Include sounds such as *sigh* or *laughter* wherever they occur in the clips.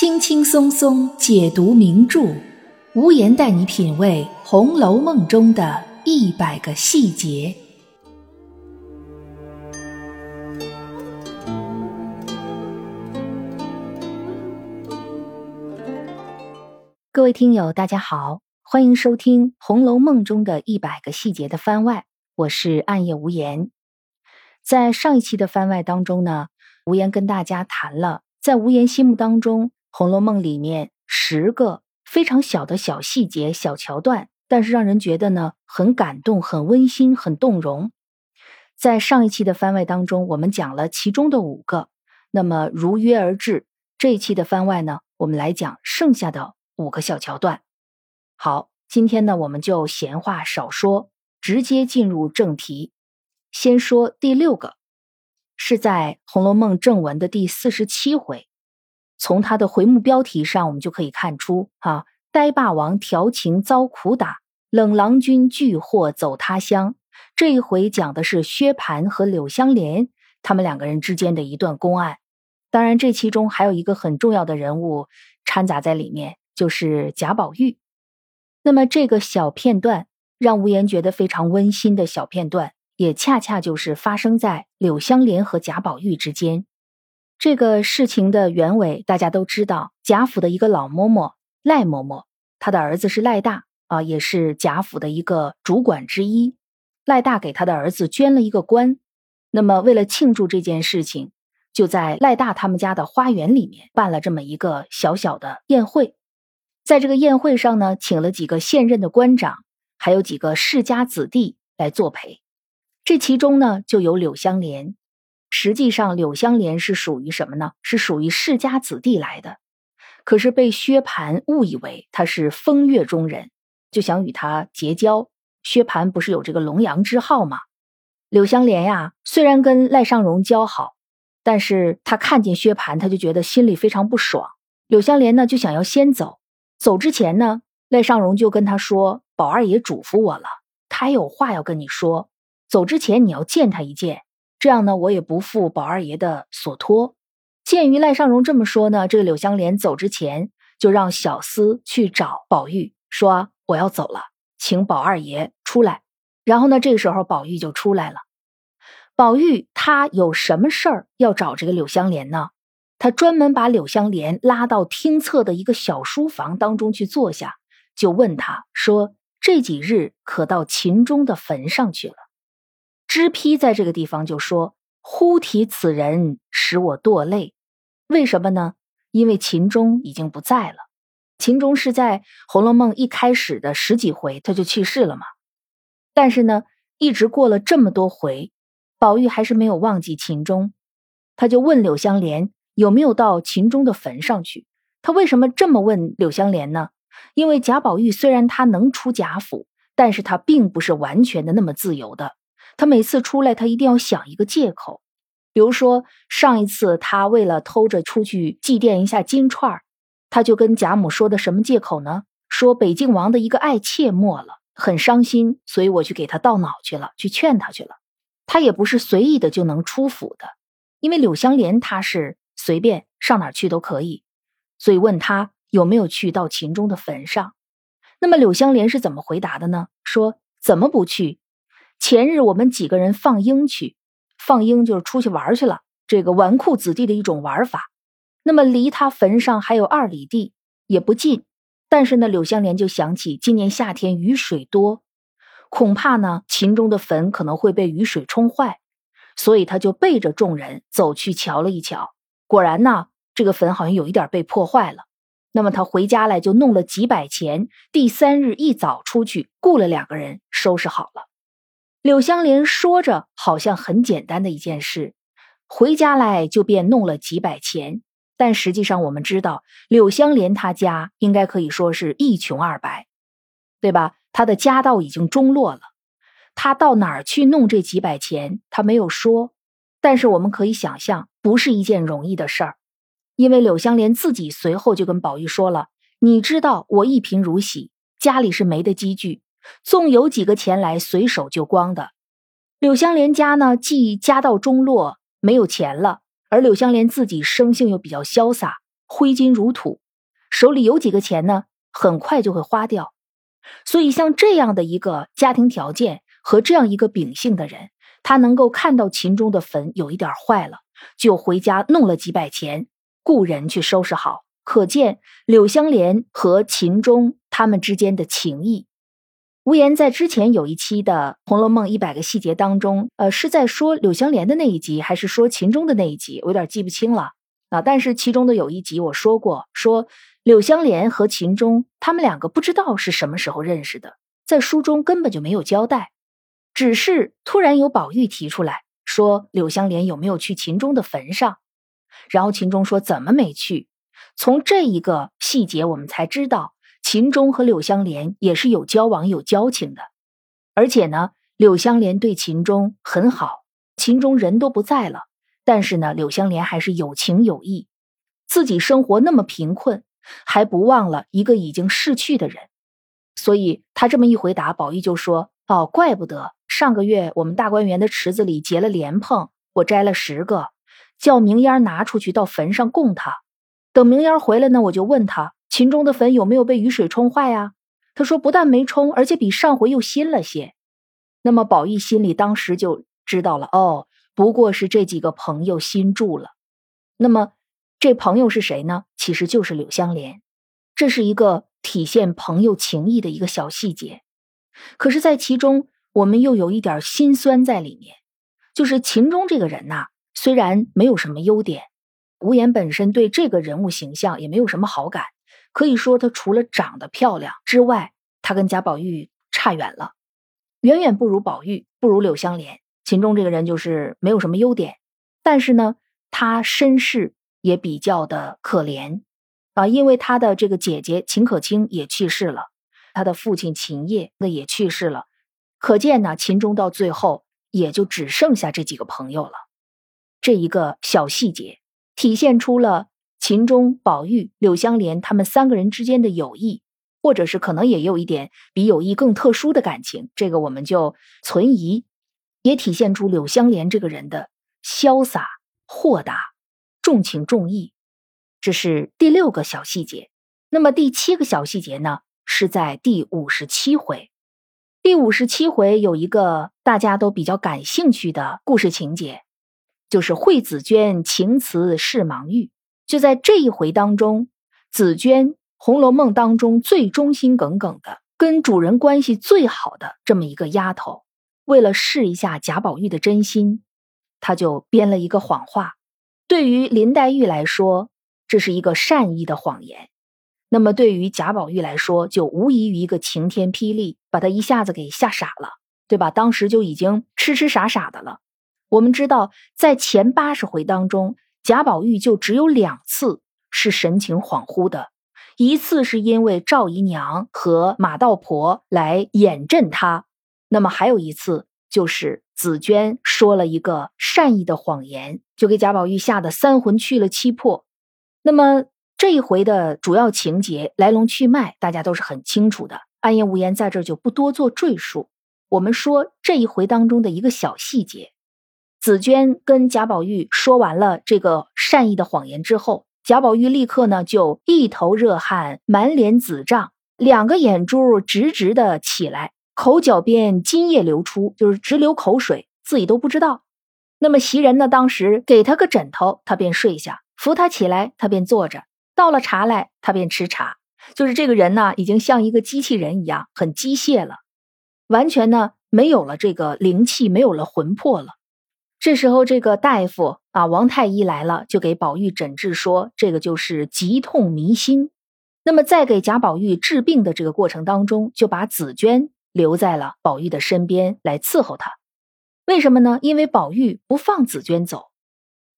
轻轻松松解读名著，无言带你品味《红楼梦》中的一百个细节。各位听友，大家好，欢迎收听《红楼梦》中的一百个细节的番外，我是暗夜无言。在上一期的番外当中呢，无言跟大家谈了，在无言心目当中，《红楼梦》里面十个非常小的小细节、小桥段，但是让人觉得呢很感动、很温馨、很动容。在上一期的番外当中，我们讲了其中的五个，那么如约而至，这一期的番外呢，我们来讲剩下的五个小桥段。好，今天呢，我们就闲话少说，直接进入正题。先说第六个，是在《红楼梦》正文的第四十七回。从它的回目标题上，我们就可以看出，啊，呆霸王调情遭苦打，冷郎君拒货走他乡。这一回讲的是薛蟠和柳湘莲他们两个人之间的一段公案。当然，这其中还有一个很重要的人物掺杂在里面，就是贾宝玉。那么这个小片段让无言觉得非常温馨的小片段。也恰恰就是发生在柳湘莲和贾宝玉之间。这个事情的原委大家都知道，贾府的一个老嬷嬷赖嬷嬷，她的儿子是赖大啊，也是贾府的一个主管之一。赖大给他的儿子捐了一个官，那么为了庆祝这件事情，就在赖大他们家的花园里面办了这么一个小小的宴会。在这个宴会上呢，请了几个现任的官长，还有几个世家子弟来作陪。这其中呢，就有柳湘莲。实际上，柳湘莲是属于什么呢？是属于世家子弟来的。可是被薛蟠误以为他是风月中人，就想与他结交。薛蟠不是有这个龙阳之好吗？柳湘莲呀，虽然跟赖尚荣交好，但是他看见薛蟠，他就觉得心里非常不爽。柳湘莲呢，就想要先走。走之前呢，赖尚荣就跟他说：“宝二爷嘱咐我了，他有话要跟你说。”走之前你要见他一见，这样呢，我也不负宝二爷的所托。鉴于赖尚荣这么说呢，这个柳湘莲走之前就让小厮去找宝玉，说我要走了，请宝二爷出来。然后呢，这个时候宝玉就出来了。宝玉他有什么事儿要找这个柳湘莲呢？他专门把柳湘莲拉到厅侧的一个小书房当中去坐下，就问他说：“这几日可到秦钟的坟上去了？”知批在这个地方就说：“忽提此人，使我堕泪。为什么呢？因为秦钟已经不在了。秦钟是在《红楼梦》一开始的十几回他就去世了嘛。但是呢，一直过了这么多回，宝玉还是没有忘记秦钟。他就问柳湘莲有没有到秦钟的坟上去。他为什么这么问柳湘莲呢？因为贾宝玉虽然他能出贾府，但是他并不是完全的那么自由的。”他每次出来，他一定要想一个借口，比如说上一次他为了偷着出去祭奠一下金钏儿，他就跟贾母说的什么借口呢？说北静王的一个爱妾没了，很伤心，所以我去给他倒脑去了，去劝他去了。他也不是随意的就能出府的，因为柳湘莲他是随便上哪去都可以，所以问他有没有去到秦钟的坟上。那么柳湘莲是怎么回答的呢？说怎么不去？前日我们几个人放鹰去，放鹰就是出去玩去了。这个纨绔子弟的一种玩法。那么离他坟上还有二里地，也不近。但是呢，柳湘莲就想起今年夏天雨水多，恐怕呢秦钟的坟可能会被雨水冲坏，所以他就背着众人走去瞧了一瞧。果然呢，这个坟好像有一点被破坏了。那么他回家来就弄了几百钱，第三日一早出去雇了两个人收拾好了。柳湘莲说着，好像很简单的一件事，回家来就便弄了几百钱。但实际上，我们知道柳湘莲她家应该可以说是一穷二白，对吧？她的家道已经中落了，她到哪儿去弄这几百钱？她没有说。但是我们可以想象，不是一件容易的事儿，因为柳湘莲自己随后就跟宝玉说了：“你知道我一贫如洗，家里是没的积聚。”纵有几个钱来，随手就光的。柳湘莲家呢，既家道中落，没有钱了，而柳湘莲自己生性又比较潇洒，挥金如土，手里有几个钱呢，很快就会花掉。所以，像这样的一个家庭条件和这样一个秉性的人，他能够看到秦钟的坟有一点坏了，就回家弄了几百钱，雇人去收拾好。可见柳香莲和秦钟他们之间的情谊。无言在之前有一期的《红楼梦一百个细节》当中，呃，是在说柳香莲的那一集，还是说秦钟的那一集？我有点记不清了啊。但是其中的有一集我说过，说柳香莲和秦钟他们两个不知道是什么时候认识的，在书中根本就没有交代，只是突然有宝玉提出来说柳香莲有没有去秦钟的坟上，然后秦钟说怎么没去。从这一个细节，我们才知道秦钟和柳香莲也是有交往、有交情的。而且呢，柳香莲对秦钟很好。秦钟人都不在了，但是呢，柳香莲还是有情有义。自己生活那么贫困，还不忘了一个已经逝去的人。所以他这么一回答，宝玉就说：“哦，怪不得上个月我们大观园的池子里结了莲蓬，我摘了十个，叫明烟拿出去到坟上供他。”等明烟回来呢，我就问他秦钟的坟有没有被雨水冲坏呀？他说不但没冲，而且比上回又新了些。那么宝玉心里当时就知道了，哦，不过是这几个朋友新住了。那么这朋友是谁呢？其实就是柳香莲。这是一个体现朋友情谊的一个小细节。可是，在其中我们又有一点心酸在里面，就是秦钟这个人呐，虽然没有什么优点。无言本身对这个人物形象也没有什么好感，可以说他除了长得漂亮之外，他跟贾宝玉差远了，远远不如宝玉，不如柳香莲。秦钟这个人就是没有什么优点，但是呢，他身世也比较的可怜啊，因为他的这个姐姐秦可卿也去世了，他的父亲秦业那也去世了，可见呢，秦钟到最后也就只剩下这几个朋友了。这一个小细节。体现出了秦钟、宝玉、柳香莲他们三个人之间的友谊，或者是可能也有一点比友谊更特殊的感情，这个我们就存疑。也体现出柳香莲这个人的潇洒、豁达、重情重义。这是第六个小细节。那么第七个小细节呢？是在第五十七回。第五十七回有一个大家都比较感兴趣的故事情节。就是惠子娟情辞是盲玉，就在这一回当中，紫娟《红楼梦》当中最忠心耿耿的、跟主人关系最好的这么一个丫头，为了试一下贾宝玉的真心，她就编了一个谎话。对于林黛玉来说，这是一个善意的谎言；那么对于贾宝玉来说，就无异于一个晴天霹雳，把他一下子给吓傻了，对吧？当时就已经痴痴傻傻的了。我们知道，在前八十回当中，贾宝玉就只有两次是神情恍惚的，一次是因为赵姨娘和马道婆来掩阵他，那么还有一次就是紫娟说了一个善意的谎言，就给贾宝玉吓得三魂去了七魄。那么这一回的主要情节来龙去脉，大家都是很清楚的，暗夜无言在这就不多做赘述。我们说这一回当中的一个小细节。紫娟跟贾宝玉说完了这个善意的谎言之后，贾宝玉立刻呢就一头热汗，满脸紫胀，两个眼珠直直的起来，口角边津液流出，就是直流口水，自己都不知道。那么袭人呢，当时给他个枕头，他便睡下；扶他起来，他便坐着；倒了茶来，他便吃茶。就是这个人呢，已经像一个机器人一样，很机械了，完全呢没有了这个灵气，没有了魂魄了。这时候，这个大夫啊，王太医来了，就给宝玉诊治说，这个就是急痛迷心。那么，在给贾宝玉治病的这个过程当中，就把紫娟留在了宝玉的身边来伺候他。为什么呢？因为宝玉不放紫娟走，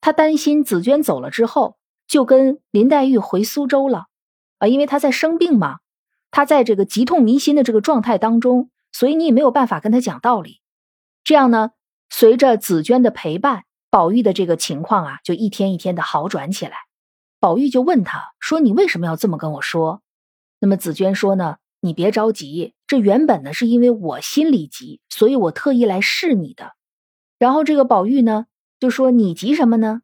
他担心紫娟走了之后，就跟林黛玉回苏州了啊，因为他在生病嘛，他在这个急痛迷心的这个状态当中，所以你也没有办法跟他讲道理。这样呢？随着紫娟的陪伴，宝玉的这个情况啊，就一天一天的好转起来。宝玉就问他说：“你为什么要这么跟我说？”那么紫娟说呢：“你别着急，这原本呢是因为我心里急，所以我特意来试你的。”然后这个宝玉呢就说：“你急什么呢？”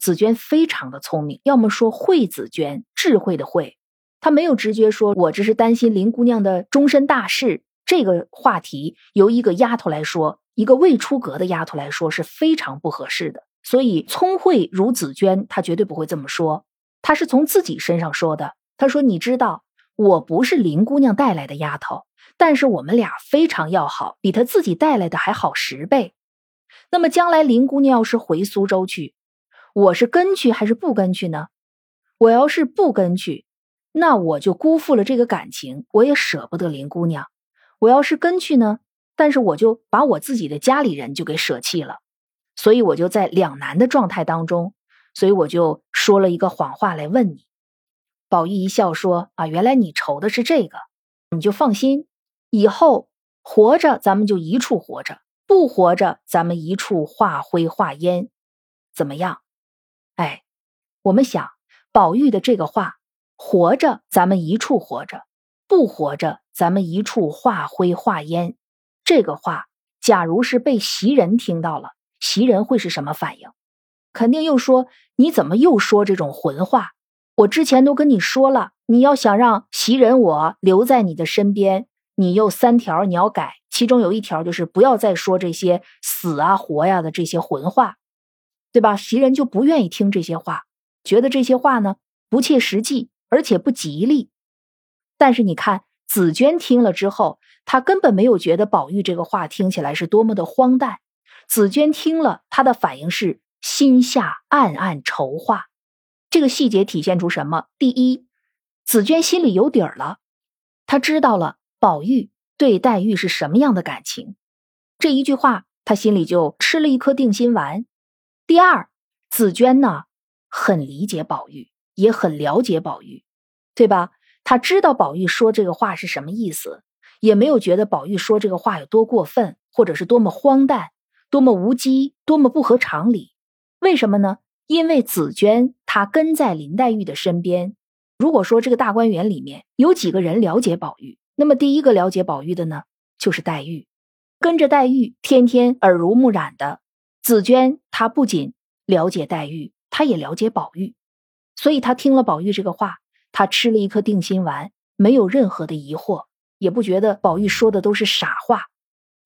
紫娟非常的聪明，要么说慧紫娟，智慧的慧，她没有直觉说我这是担心林姑娘的终身大事。这个话题由一个丫头来说，一个未出阁的丫头来说是非常不合适的。所以聪慧如紫娟，她绝对不会这么说。她是从自己身上说的。她说：“你知道，我不是林姑娘带来的丫头，但是我们俩非常要好，比她自己带来的还好十倍。那么将来林姑娘要是回苏州去，我是跟去还是不跟去呢？我要是不跟去，那我就辜负了这个感情，我也舍不得林姑娘。我要是跟去呢，但是我就把我自己的家里人就给舍弃了。”所以我就在两难的状态当中，所以我就说了一个谎话来问你。宝玉一笑说：“啊，原来你愁的是这个，你就放心，以后活着咱们就一处活着，不活着咱们一处化灰化烟，怎么样？”哎，我们想宝玉的这个话，活着咱们一处活着，不活着咱们一处化灰化烟，这个话，假如是被袭人听到了。袭人会是什么反应？肯定又说：“你怎么又说这种混话？我之前都跟你说了，你要想让袭人我留在你的身边，你又三条你要改，其中有一条就是不要再说这些死啊活呀的这些混话，对吧？”袭人就不愿意听这些话，觉得这些话呢不切实际，而且不吉利。但是你看紫娟听了之后，她根本没有觉得宝玉这个话听起来是多么的荒诞。紫娟听了，她的反应是心下暗暗筹划。这个细节体现出什么？第一，紫娟心里有底儿了，她知道了宝玉对黛玉是什么样的感情。这一句话，她心里就吃了一颗定心丸。第二，紫娟呢，很理解宝玉，也很了解宝玉，对吧？他知道宝玉说这个话是什么意思，也没有觉得宝玉说这个话有多过分，或者是多么荒诞。多么无稽，多么不合常理！为什么呢？因为紫娟她跟在林黛玉的身边。如果说这个大观园里面有几个人了解宝玉，那么第一个了解宝玉的呢，就是黛玉。跟着黛玉，天天耳濡目染的紫娟，她不仅了解黛玉，她也了解宝玉。所以她听了宝玉这个话，他吃了一颗定心丸，没有任何的疑惑，也不觉得宝玉说的都是傻话。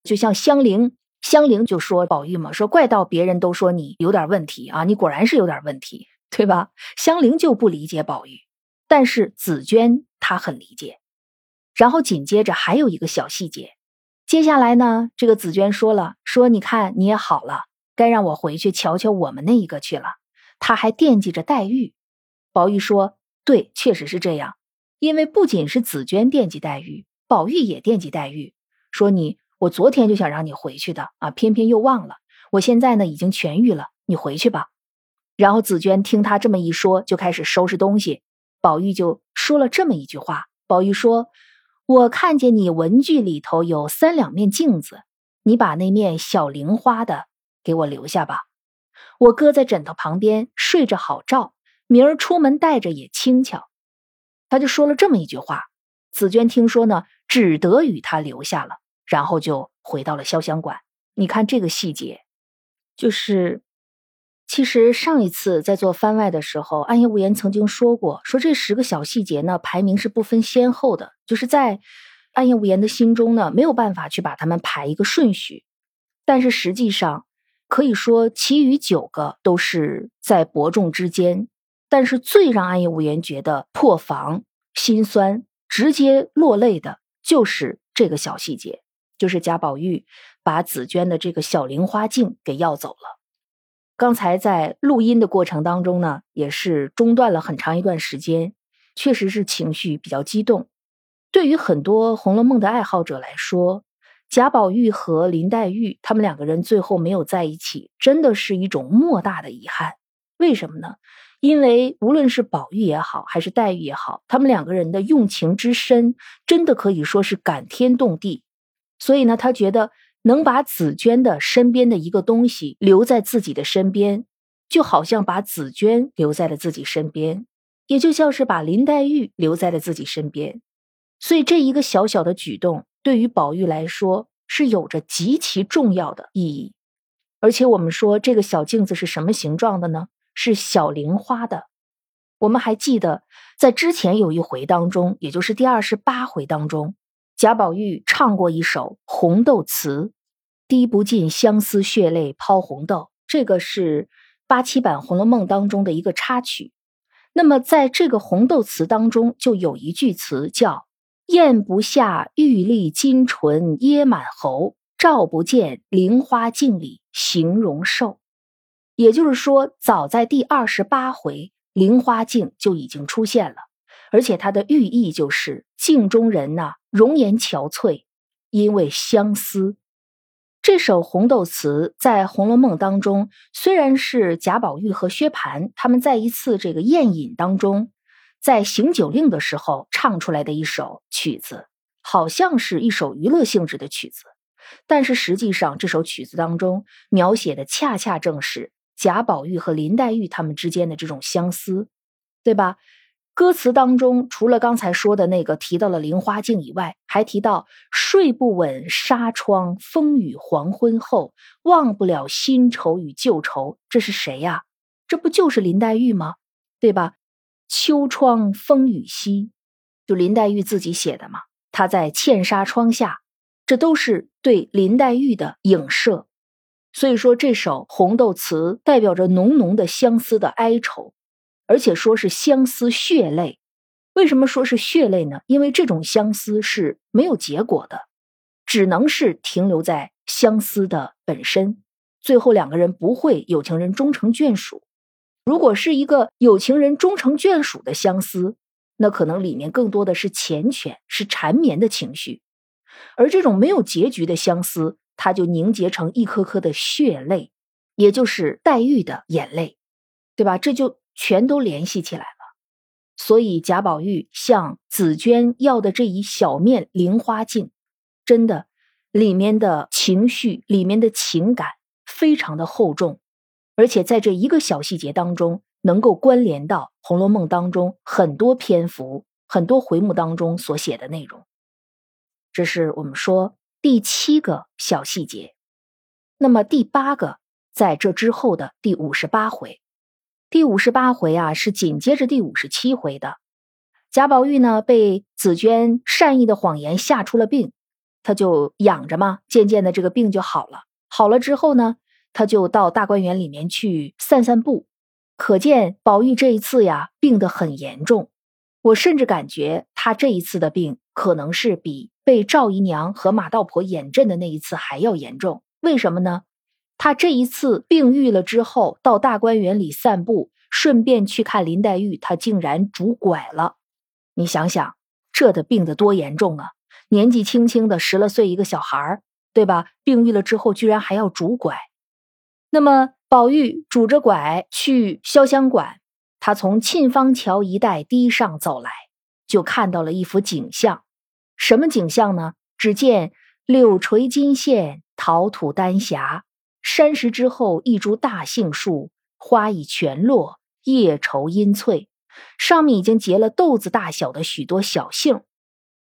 就像香菱。香菱就说宝玉嘛，说怪到别人都说你有点问题啊，你果然是有点问题，对吧？香菱就不理解宝玉，但是紫娟她很理解。然后紧接着还有一个小细节，接下来呢，这个紫娟说了，说你看你也好了，该让我回去瞧瞧我们那一个去了。他还惦记着黛玉。宝玉说，对，确实是这样，因为不仅是紫娟惦记黛玉，宝玉也惦记黛玉。说你。我昨天就想让你回去的啊，偏偏又忘了。我现在呢已经痊愈了，你回去吧。然后紫娟听他这么一说，就开始收拾东西。宝玉就说了这么一句话：宝玉说，我看见你文具里头有三两面镜子，你把那面小菱花的给我留下吧，我搁在枕头旁边睡着好照，明儿出门带着也轻巧。他就说了这么一句话。紫娟听说呢，只得与他留下了。然后就回到了潇湘馆。你看这个细节，就是其实上一次在做番外的时候，暗夜无言曾经说过，说这十个小细节呢，排名是不分先后的，就是在暗夜无言的心中呢，没有办法去把它们排一个顺序。但是实际上可以说，其余九个都是在伯仲之间。但是最让暗夜无言觉得破防、心酸、直接落泪的，就是这个小细节。就是贾宝玉把紫娟的这个小菱花镜给要走了。刚才在录音的过程当中呢，也是中断了很长一段时间，确实是情绪比较激动。对于很多《红楼梦》的爱好者来说，贾宝玉和林黛玉他们两个人最后没有在一起，真的是一种莫大的遗憾。为什么呢？因为无论是宝玉也好，还是黛玉也好，他们两个人的用情之深，真的可以说是感天动地。所以呢，他觉得能把紫娟的身边的一个东西留在自己的身边，就好像把紫娟留在了自己身边，也就像是把林黛玉留在了自己身边。所以这一个小小的举动，对于宝玉来说是有着极其重要的意义。而且我们说这个小镜子是什么形状的呢？是小玲花的。我们还记得，在之前有一回当中，也就是第二十八回当中，贾宝玉唱过一首《红豆词》，滴不尽相思血泪抛红豆。这个是八七版《红楼梦》当中的一个插曲。那么，在这个《红豆词》当中，就有一句词叫“咽不下玉粒金唇噎满喉，照不见菱花镜里形容瘦”。也就是说，早在第二十八回。菱花镜就已经出现了，而且它的寓意就是镜中人呐容颜憔悴，因为相思。这首《红豆词》在《红楼梦》当中，虽然是贾宝玉和薛蟠他们在一次这个宴饮当中，在行酒令的时候唱出来的一首曲子，好像是一首娱乐性质的曲子，但是实际上这首曲子当中描写的恰恰正是。贾宝玉和林黛玉他们之间的这种相思，对吧？歌词当中除了刚才说的那个提到了菱花镜以外，还提到睡不稳纱窗风雨黄昏后，忘不了新愁与旧愁。这是谁呀？这不就是林黛玉吗？对吧？秋窗风雨夕，就林黛玉自己写的嘛。她在茜纱窗下，这都是对林黛玉的影射。所以说，这首《红豆词》代表着浓浓的相思的哀愁，而且说是相思血泪。为什么说是血泪呢？因为这种相思是没有结果的，只能是停留在相思的本身。最后两个人不会有情人终成眷属。如果是一个有情人终成眷属的相思，那可能里面更多的是缱绻、是缠绵的情绪，而这种没有结局的相思。它就凝结成一颗颗的血泪，也就是黛玉的眼泪，对吧？这就全都联系起来了。所以贾宝玉向紫娟要的这一小面菱花镜，真的里面的情绪、里面的情感非常的厚重，而且在这一个小细节当中，能够关联到《红楼梦》当中很多篇幅、很多回目当中所写的内容。这是我们说。第七个小细节，那么第八个在这之后的第五十八回，第五十八回啊是紧接着第五十七回的。贾宝玉呢被紫娟善意的谎言吓出了病，他就养着嘛，渐渐的这个病就好了。好了之后呢，他就到大观园里面去散散步。可见宝玉这一次呀病得很严重，我甚至感觉他这一次的病可能是比。被赵姨娘和马道婆演阵的那一次还要严重，为什么呢？他这一次病愈了之后，到大观园里散步，顺便去看林黛玉，他竟然拄拐了。你想想，这的病得多严重啊！年纪轻轻的十来岁一个小孩对吧？病愈了之后，居然还要拄拐。那么，宝玉拄着拐去潇湘馆，他从沁芳桥一带堤上走来，就看到了一幅景象。什么景象呢？只见柳垂金线，桃土丹霞，山石之后一株大杏树，花已全落，叶稠阴翠，上面已经结了豆子大小的许多小杏，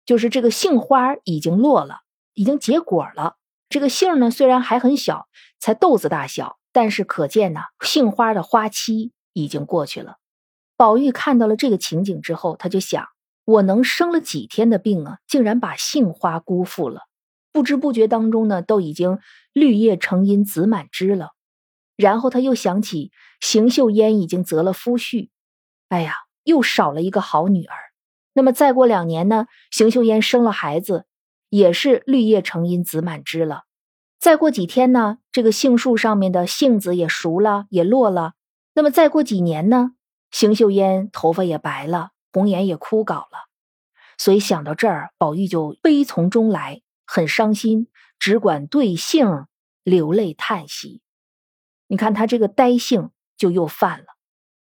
就是这个杏花已经落了，已经结果了。这个杏呢，虽然还很小，才豆子大小，但是可见呢，杏花的花期已经过去了。宝玉看到了这个情景之后，他就想。我能生了几天的病啊，竟然把杏花辜负了，不知不觉当中呢，都已经绿叶成荫子满枝了。然后他又想起邢岫烟已经择了夫婿，哎呀，又少了一个好女儿。那么再过两年呢，邢岫烟生了孩子，也是绿叶成荫子满枝了。再过几天呢，这个杏树上面的杏子也熟了，也落了。那么再过几年呢，邢岫烟头发也白了。红颜也枯槁了，所以想到这儿，宝玉就悲从中来，很伤心，只管对杏流泪叹息。你看他这个呆性就又犯了。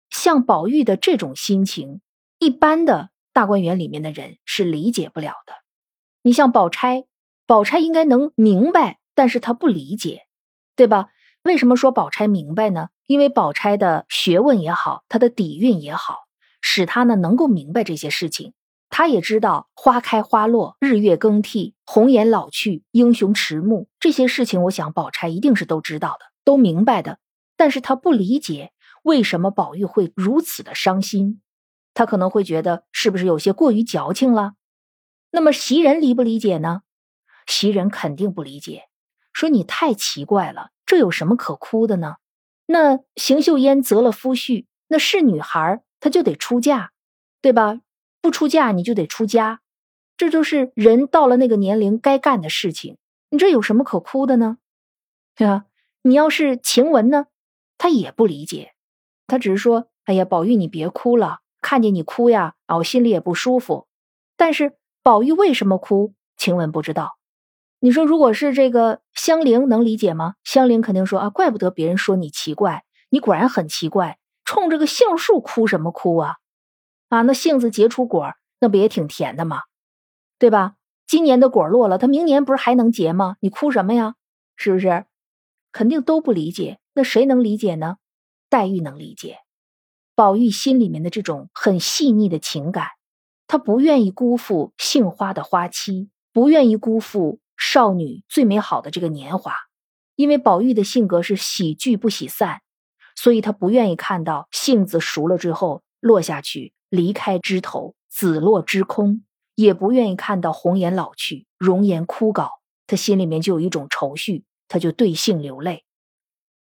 像宝玉的这种心情，一般的大观园里面的人是理解不了的。你像宝钗，宝钗应该能明白，但是他不理解，对吧？为什么说宝钗明白呢？因为宝钗的学问也好，她的底蕴也好。使他呢能够明白这些事情，他也知道花开花落，日月更替，红颜老去，英雄迟暮这些事情，我想宝钗一定是都知道的，都明白的。但是他不理解为什么宝玉会如此的伤心？他可能会觉得是不是有些过于矫情了？那么袭人理不理解呢？袭人肯定不理解，说你太奇怪了，这有什么可哭的呢？那邢岫烟择了夫婿，那是女孩，他就得出嫁，对吧？不出嫁你就得出家，这就是人到了那个年龄该干的事情。你这有什么可哭的呢？对 *laughs* 吧？你要是晴雯呢，她也不理解，她只是说：“哎呀，宝玉你别哭了，看见你哭呀，啊，我心里也不舒服。”但是宝玉为什么哭，晴雯不知道。你说，如果是这个香菱能理解吗？香菱肯定说：“啊，怪不得别人说你奇怪，你果然很奇怪，冲这个杏树哭什么哭啊？啊，那杏子结出果，那不也挺甜的吗？对吧？”今年的果落了，它明年不是还能结吗？你哭什么呀？是不是？肯定都不理解。那谁能理解呢？黛玉能理解。宝玉心里面的这种很细腻的情感，他不愿意辜负杏花的花期，不愿意辜负少女最美好的这个年华。因为宝玉的性格是喜聚不喜散，所以他不愿意看到杏子熟了之后落下去，离开枝头，子落枝空。也不愿意看到红颜老去，容颜枯槁，他心里面就有一种愁绪，他就对杏流泪。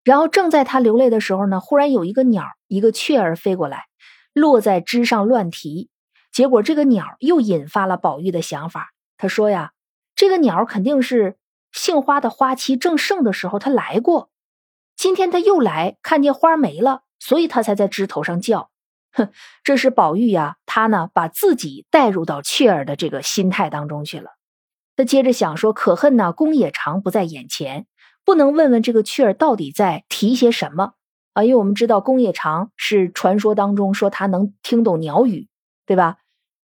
然后正在他流泪的时候呢，忽然有一个鸟，一个雀儿飞过来，落在枝上乱啼。结果这个鸟又引发了宝玉的想法。他说呀，这个鸟肯定是杏花的花期正盛的时候他来过，今天他又来，看见花没了，所以他才在枝头上叫。*laughs* 哼，这是宝玉呀，他呢把自己带入到雀儿的这个心态当中去了。他接着想说：“可恨呐，公冶长不在眼前，不能问问这个雀儿到底在提些什么啊？因为我们知道公冶长是传说当中说他能听懂鸟语，对吧？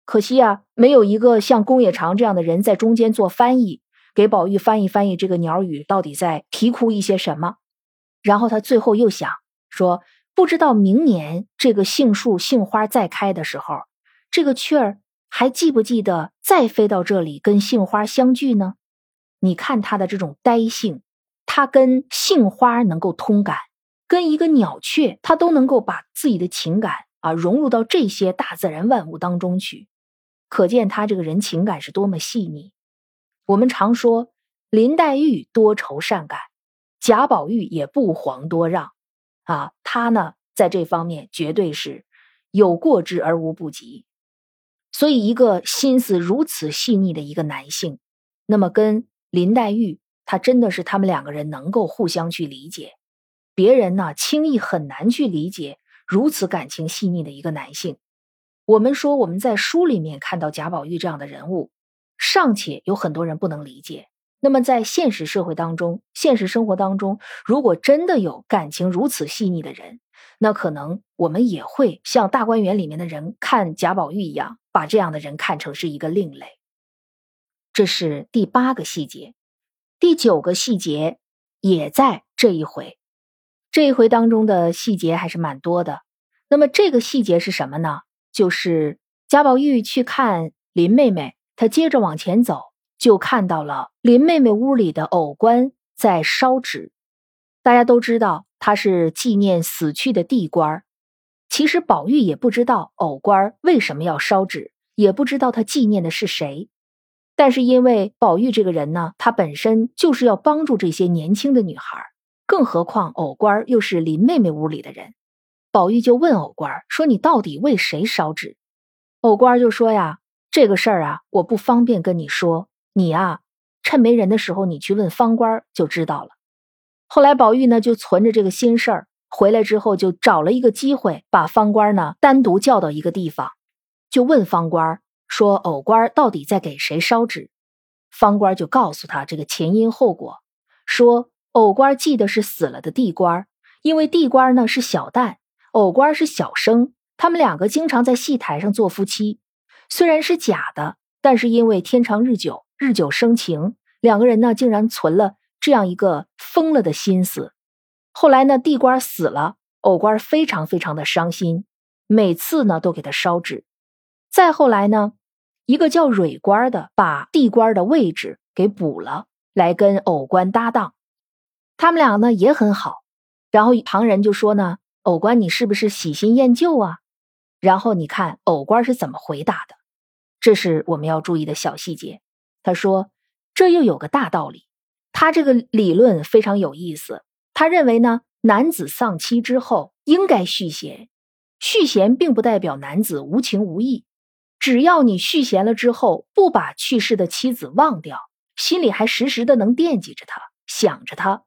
可惜啊，没有一个像公冶长这样的人在中间做翻译，给宝玉翻译翻译这个鸟语到底在啼哭一些什么。然后他最后又想说。”不知道明年这个杏树杏花再开的时候，这个雀儿还记不记得再飞到这里跟杏花相聚呢？你看它的这种呆性，它跟杏花能够通感，跟一个鸟雀，它都能够把自己的情感啊融入到这些大自然万物当中去，可见他这个人情感是多么细腻。我们常说林黛玉多愁善感，贾宝玉也不遑多让。啊，他呢，在这方面绝对是有过之而无不及。所以，一个心思如此细腻的一个男性，那么跟林黛玉，他真的是他们两个人能够互相去理解。别人呢，轻易很难去理解如此感情细腻的一个男性。我们说，我们在书里面看到贾宝玉这样的人物，尚且有很多人不能理解。那么，在现实社会当中，现实生活当中，如果真的有感情如此细腻的人，那可能我们也会像大观园里面的人看贾宝玉一样，把这样的人看成是一个另类。这是第八个细节，第九个细节也在这一回。这一回当中的细节还是蛮多的。那么这个细节是什么呢？就是贾宝玉去看林妹妹，他接着往前走。就看到了林妹妹屋里的藕官在烧纸，大家都知道他是纪念死去的地官其实宝玉也不知道藕官为什么要烧纸，也不知道他纪念的是谁。但是因为宝玉这个人呢，他本身就是要帮助这些年轻的女孩，更何况藕官又是林妹妹屋里的人，宝玉就问藕官说：“你到底为谁烧纸？”藕官就说：“呀，这个事儿啊，我不方便跟你说。”你呀，趁没人的时候，你去问方官就知道了。后来宝玉呢就存着这个心事儿，回来之后就找了一个机会，把方官呢单独叫到一个地方，就问方官说：“偶官到底在给谁烧纸？”方官就告诉他这个前因后果，说偶官记得是死了的地官，因为地官呢是小旦，偶官是小生，他们两个经常在戏台上做夫妻，虽然是假的，但是因为天长日久。日久生情，两个人呢竟然存了这样一个疯了的心思。后来呢，地官死了，藕官非常非常的伤心，每次呢都给他烧纸。再后来呢，一个叫蕊官的把地官的位置给补了，来跟藕官搭档。他们俩呢也很好。然后旁人就说呢，偶官，你是不是喜新厌旧啊？”然后你看偶官是怎么回答的，这是我们要注意的小细节。他说：“这又有个大道理。”他这个理论非常有意思。他认为呢，男子丧妻之后应该续弦，续弦并不代表男子无情无义。只要你续弦了之后，不把去世的妻子忘掉，心里还时时的能惦记着他，想着他，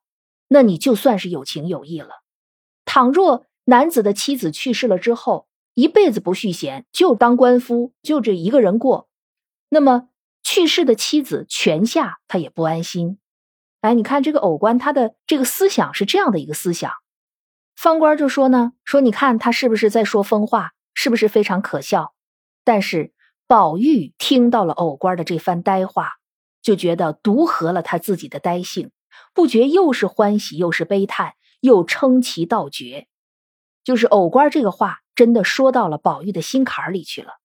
那你就算是有情有义了。倘若男子的妻子去世了之后，一辈子不续弦，就当官夫，就这一个人过。那么去世的妻子泉下，他也不安心。哎，你看这个偶官，他的这个思想是这样的一个思想。方官就说呢，说你看他是不是在说疯话，是不是非常可笑？但是宝玉听到了偶官的这番呆话，就觉得独合了他自己的呆性，不觉又是欢喜又是悲叹，又称其道绝。就是偶官这个话。真的说到了宝玉的心坎里去了，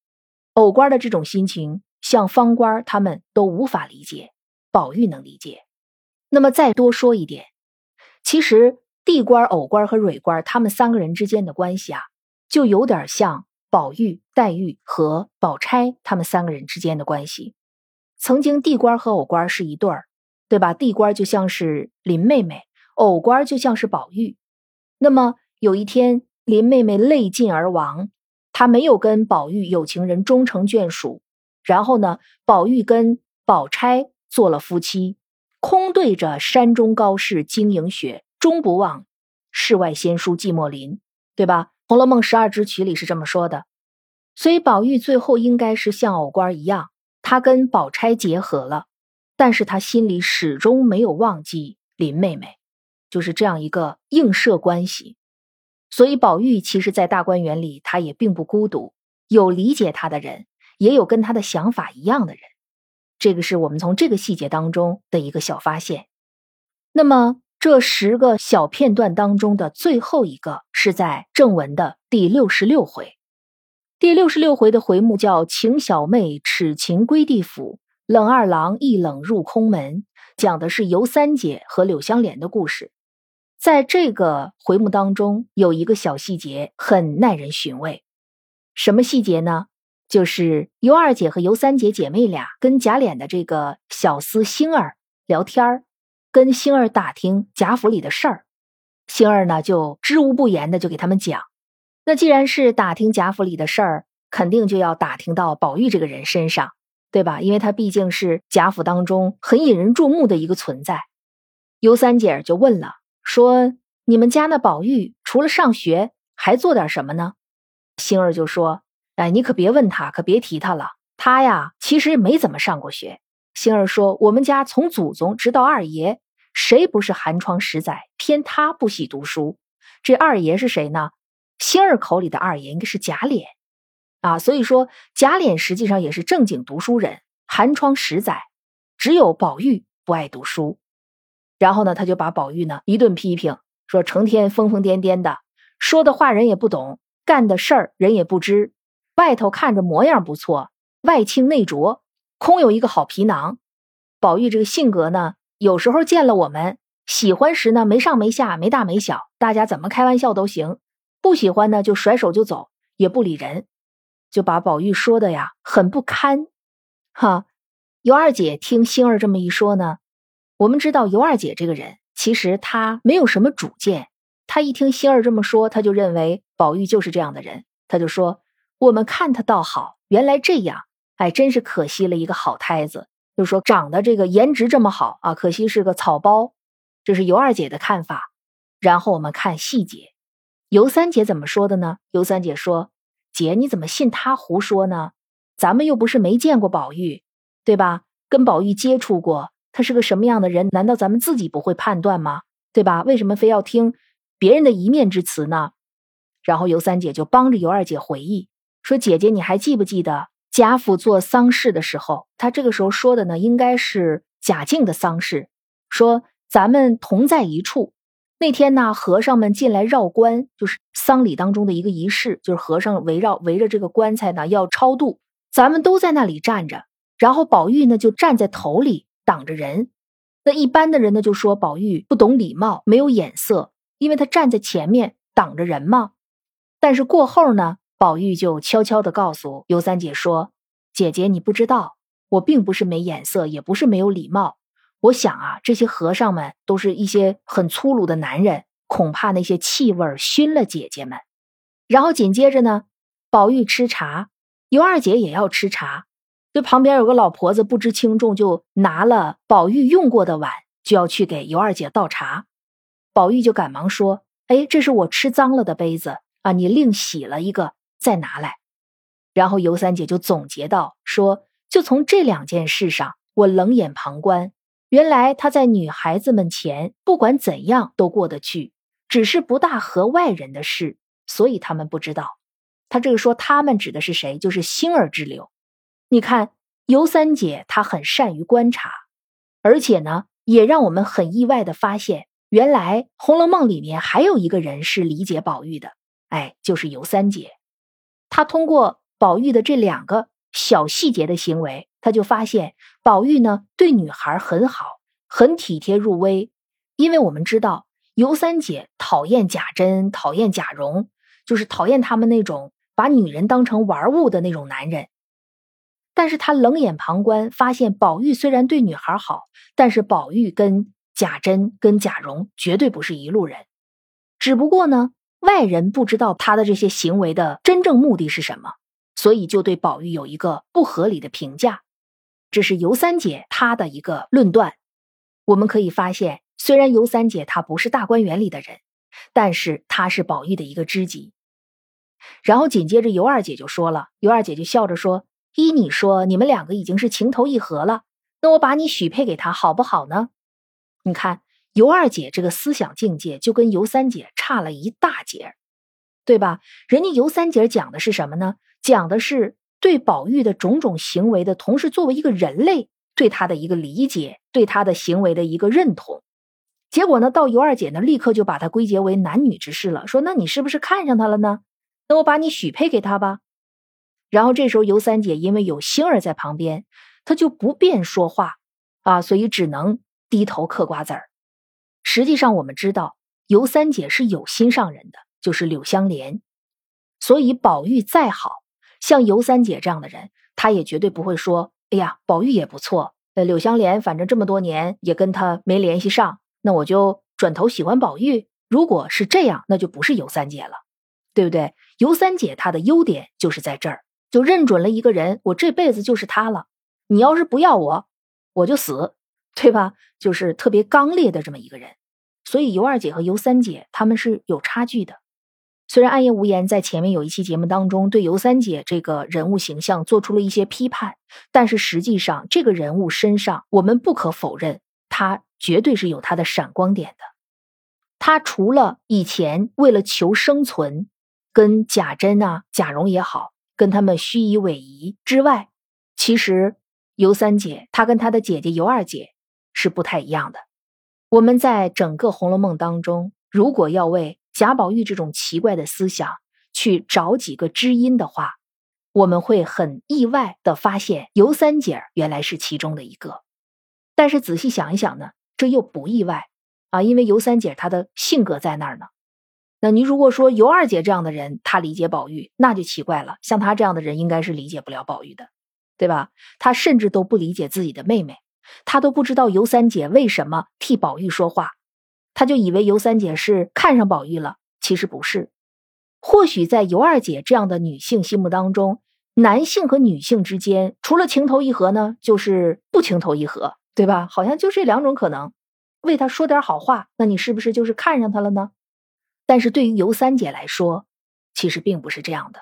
偶官的这种心情，像方官他们都无法理解，宝玉能理解。那么再多说一点，其实地官、偶官和蕊官他们三个人之间的关系啊，就有点像宝玉、黛玉和宝钗他们三个人之间的关系。曾经地官和偶官是一对儿，对吧？地官就像是林妹妹，偶官就像是宝玉。那么有一天。林妹妹泪尽而亡，她没有跟宝玉有情人终成眷属。然后呢，宝玉跟宝钗做了夫妻，空对着山中高士晶莹雪，终不忘世外仙姝寂寞林，对吧？《红楼梦》十二支曲里是这么说的。所以宝玉最后应该是像偶官一样，他跟宝钗结合了，但是他心里始终没有忘记林妹妹，就是这样一个映射关系。所以，宝玉其实，在大观园里，他也并不孤独，有理解他的人，也有跟他的想法一样的人。这个是我们从这个细节当中的一个小发现。那么，这十个小片段当中的最后一个，是在正文的第六十六回。第六十六回的回目叫“请小妹耻情归地府，冷二郎一冷入空门”，讲的是尤三姐和柳湘莲的故事。在这个回目当中，有一个小细节很耐人寻味。什么细节呢？就是尤二姐和尤三姐姐妹俩跟贾琏的这个小厮星儿聊天儿，跟星儿打听贾府里的事儿。星儿呢就知无不言的就给他们讲。那既然是打听贾府里的事儿，肯定就要打听到宝玉这个人身上，对吧？因为他毕竟是贾府当中很引人注目的一个存在。尤三姐就问了。说你们家那宝玉除了上学，还做点什么呢？星儿就说：“哎，你可别问他，可别提他了。他呀，其实没怎么上过学。”星儿说：“我们家从祖宗直到二爷，谁不是寒窗十载？偏他不喜读书。这二爷是谁呢？星儿口里的二爷应该是贾琏啊。所以说，贾琏实际上也是正经读书人，寒窗十载，只有宝玉不爱读书。”然后呢，他就把宝玉呢一顿批评，说成天疯疯癫癫的，说的话人也不懂，干的事儿人也不知。外头看着模样不错，外轻内浊，空有一个好皮囊。宝玉这个性格呢，有时候见了我们喜欢时呢没上没下，没大没小，大家怎么开玩笑都行；不喜欢呢就甩手就走，也不理人，就把宝玉说的呀很不堪。哈，尤二姐听星儿这么一说呢。我们知道尤二姐这个人，其实她没有什么主见。她一听星儿这么说，她就认为宝玉就是这样的人。她就说：“我们看他倒好，原来这样，哎，真是可惜了一个好胎子。就说长得这个颜值这么好啊，可惜是个草包。”这是尤二姐的看法。然后我们看细节，尤三姐怎么说的呢？尤三姐说：“姐，你怎么信他胡说呢？咱们又不是没见过宝玉，对吧？跟宝玉接触过。”他是个什么样的人？难道咱们自己不会判断吗？对吧？为什么非要听别人的一面之词呢？然后尤三姐就帮着尤二姐回忆说：“姐姐，你还记不记得贾府做丧事的时候？他这个时候说的呢，应该是贾静的丧事。说咱们同在一处。那天呢，和尚们进来绕棺，就是丧礼当中的一个仪式，就是和尚围绕围着这个棺材呢要超度，咱们都在那里站着，然后宝玉呢就站在头里。”挡着人，那一般的人呢就说宝玉不懂礼貌，没有眼色，因为他站在前面，挡着人嘛？但是过后呢，宝玉就悄悄的告诉尤三姐说：“姐姐，你不知道，我并不是没眼色，也不是没有礼貌。我想啊，这些和尚们都是一些很粗鲁的男人，恐怕那些气味熏了姐姐们。”然后紧接着呢，宝玉吃茶，尤二姐也要吃茶。这旁边有个老婆子，不知轻重，就拿了宝玉用过的碗，就要去给尤二姐倒茶。宝玉就赶忙说：“哎，这是我吃脏了的杯子啊，你另洗了一个再拿来。”然后尤三姐就总结道：“说就从这两件事上，我冷眼旁观，原来他在女孩子们前不管怎样都过得去，只是不大合外人的事，所以他们不知道。他这个说他们指的是谁？就是星儿之流。”你看尤三姐，她很善于观察，而且呢，也让我们很意外的发现，原来《红楼梦》里面还有一个人是理解宝玉的，哎，就是尤三姐。他通过宝玉的这两个小细节的行为，他就发现宝玉呢对女孩很好，很体贴入微。因为我们知道尤三姐讨厌贾珍，讨厌贾蓉，就是讨厌他们那种把女人当成玩物的那种男人。但是他冷眼旁观，发现宝玉虽然对女孩好，但是宝玉跟贾珍、跟贾蓉绝对不是一路人。只不过呢，外人不知道他的这些行为的真正目的是什么，所以就对宝玉有一个不合理的评价。这是尤三姐她的一个论断。我们可以发现，虽然尤三姐她不是大观园里的人，但是她是宝玉的一个知己。然后紧接着尤二姐就说了，尤二姐就笑着说。依你说，你们两个已经是情投意合了，那我把你许配给他好不好呢？你看尤二姐这个思想境界就跟尤三姐差了一大截，对吧？人家尤三姐讲的是什么呢？讲的是对宝玉的种种行为的同时，作为一个人类对他的一个理解，对他的行为的一个认同。结果呢，到尤二姐呢，立刻就把他归结为男女之事了，说那你是不是看上他了呢？那我把你许配给他吧。然后这时候尤三姐因为有星儿在旁边，她就不便说话啊，所以只能低头嗑瓜子儿。实际上我们知道尤三姐是有心上人的，就是柳香莲。所以宝玉再好像尤三姐这样的人，他也绝对不会说：“哎呀，宝玉也不错，呃，柳香莲反正这么多年也跟他没联系上，那我就转头喜欢宝玉。”如果是这样，那就不是尤三姐了，对不对？尤三姐她的优点就是在这儿。就认准了一个人，我这辈子就是他了。你要是不要我，我就死，对吧？就是特别刚烈的这么一个人。所以尤二姐和尤三姐他们是有差距的。虽然暗夜无言在前面有一期节目当中对尤三姐这个人物形象做出了一些批判，但是实际上这个人物身上，我们不可否认，他绝对是有他的闪光点的。他除了以前为了求生存，跟贾珍啊、贾蓉也好。跟他们虚以委蛇之外，其实尤三姐她跟她的姐姐尤二姐是不太一样的。我们在整个《红楼梦》当中，如果要为贾宝玉这种奇怪的思想去找几个知音的话，我们会很意外的发现尤三姐原来是其中的一个。但是仔细想一想呢，这又不意外啊，因为尤三姐她的性格在那儿呢。那你如果说尤二姐这样的人，她理解宝玉，那就奇怪了。像她这样的人，应该是理解不了宝玉的，对吧？她甚至都不理解自己的妹妹，她都不知道尤三姐为什么替宝玉说话，她就以为尤三姐是看上宝玉了，其实不是。或许在尤二姐这样的女性心目当中，男性和女性之间，除了情投意合呢，就是不情投意合，对吧？好像就这两种可能。为他说点好话，那你是不是就是看上他了呢？但是对于尤三姐来说，其实并不是这样的。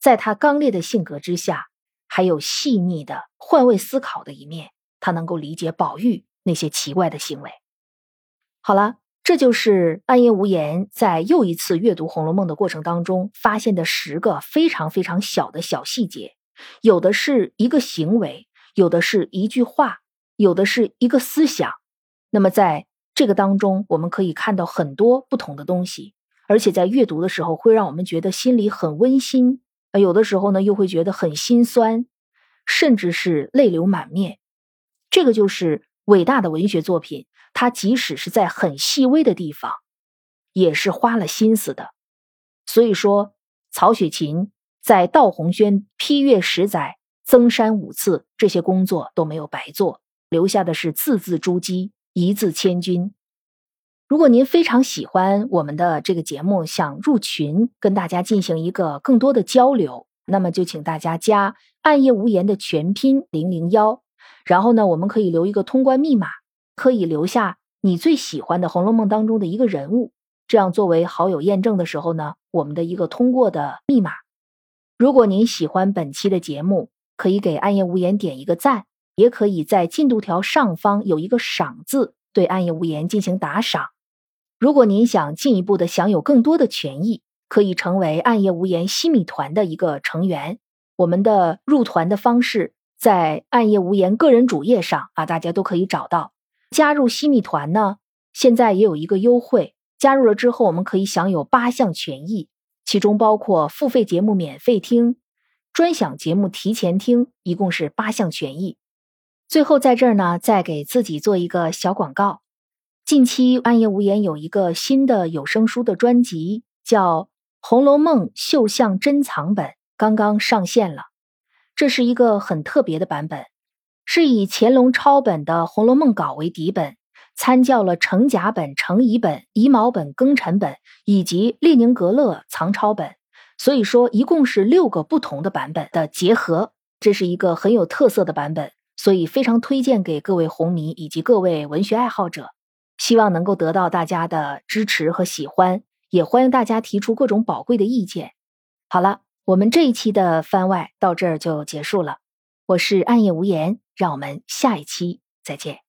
在她刚烈的性格之下，还有细腻的换位思考的一面，她能够理解宝玉那些奇怪的行为。好了，这就是暗夜无言在又一次阅读《红楼梦》的过程当中发现的十个非常非常小的小细节，有的是一个行为，有的是一句话，有的是一个思想。那么在这个当中，我们可以看到很多不同的东西，而且在阅读的时候会让我们觉得心里很温馨，呃，有的时候呢又会觉得很心酸，甚至是泪流满面。这个就是伟大的文学作品，他即使是在很细微的地方，也是花了心思的所以说，曹雪芹在悼红轩批阅十载，增删五次，这些工作都没有白做，留下的是字字珠玑，一字千钧。如果您非常喜欢我们的这个节目，想入群跟大家进行一个更多的交流，那么就请大家加“暗夜无言”的全拼零零幺，然后呢，我们可以留一个通关密码，可以留下你最喜欢的《红楼梦》当中的一个人物，这样作为好友验证的时候呢，我们的一个通过的密码。如果您喜欢本期的节目，可以给“暗夜无言”点一个赞，也可以在进度条上方有一个赏字，对“暗夜无言”进行打赏。如果您想进一步的享有更多的权益，可以成为暗夜无言西米团的一个成员。我们的入团的方式在暗夜无言个人主页上啊，大家都可以找到。加入西米团呢，现在也有一个优惠，加入了之后我们可以享有八项权益，其中包括付费节目免费听、专享节目提前听，一共是八项权益。最后在这儿呢，再给自己做一个小广告。近期暗夜无言有一个新的有声书的专辑，叫《红楼梦绣像珍藏本》，刚刚上线了。这是一个很特别的版本，是以乾隆抄本的《红楼梦》稿为底本，参教了程甲本、程乙本、乙卯本、庚辰本以及列宁格勒藏抄本，所以说一共是六个不同的版本的结合。这是一个很有特色的版本，所以非常推荐给各位红迷以及各位文学爱好者。希望能够得到大家的支持和喜欢，也欢迎大家提出各种宝贵的意见。好了，我们这一期的番外到这儿就结束了。我是暗夜无言，让我们下一期再见。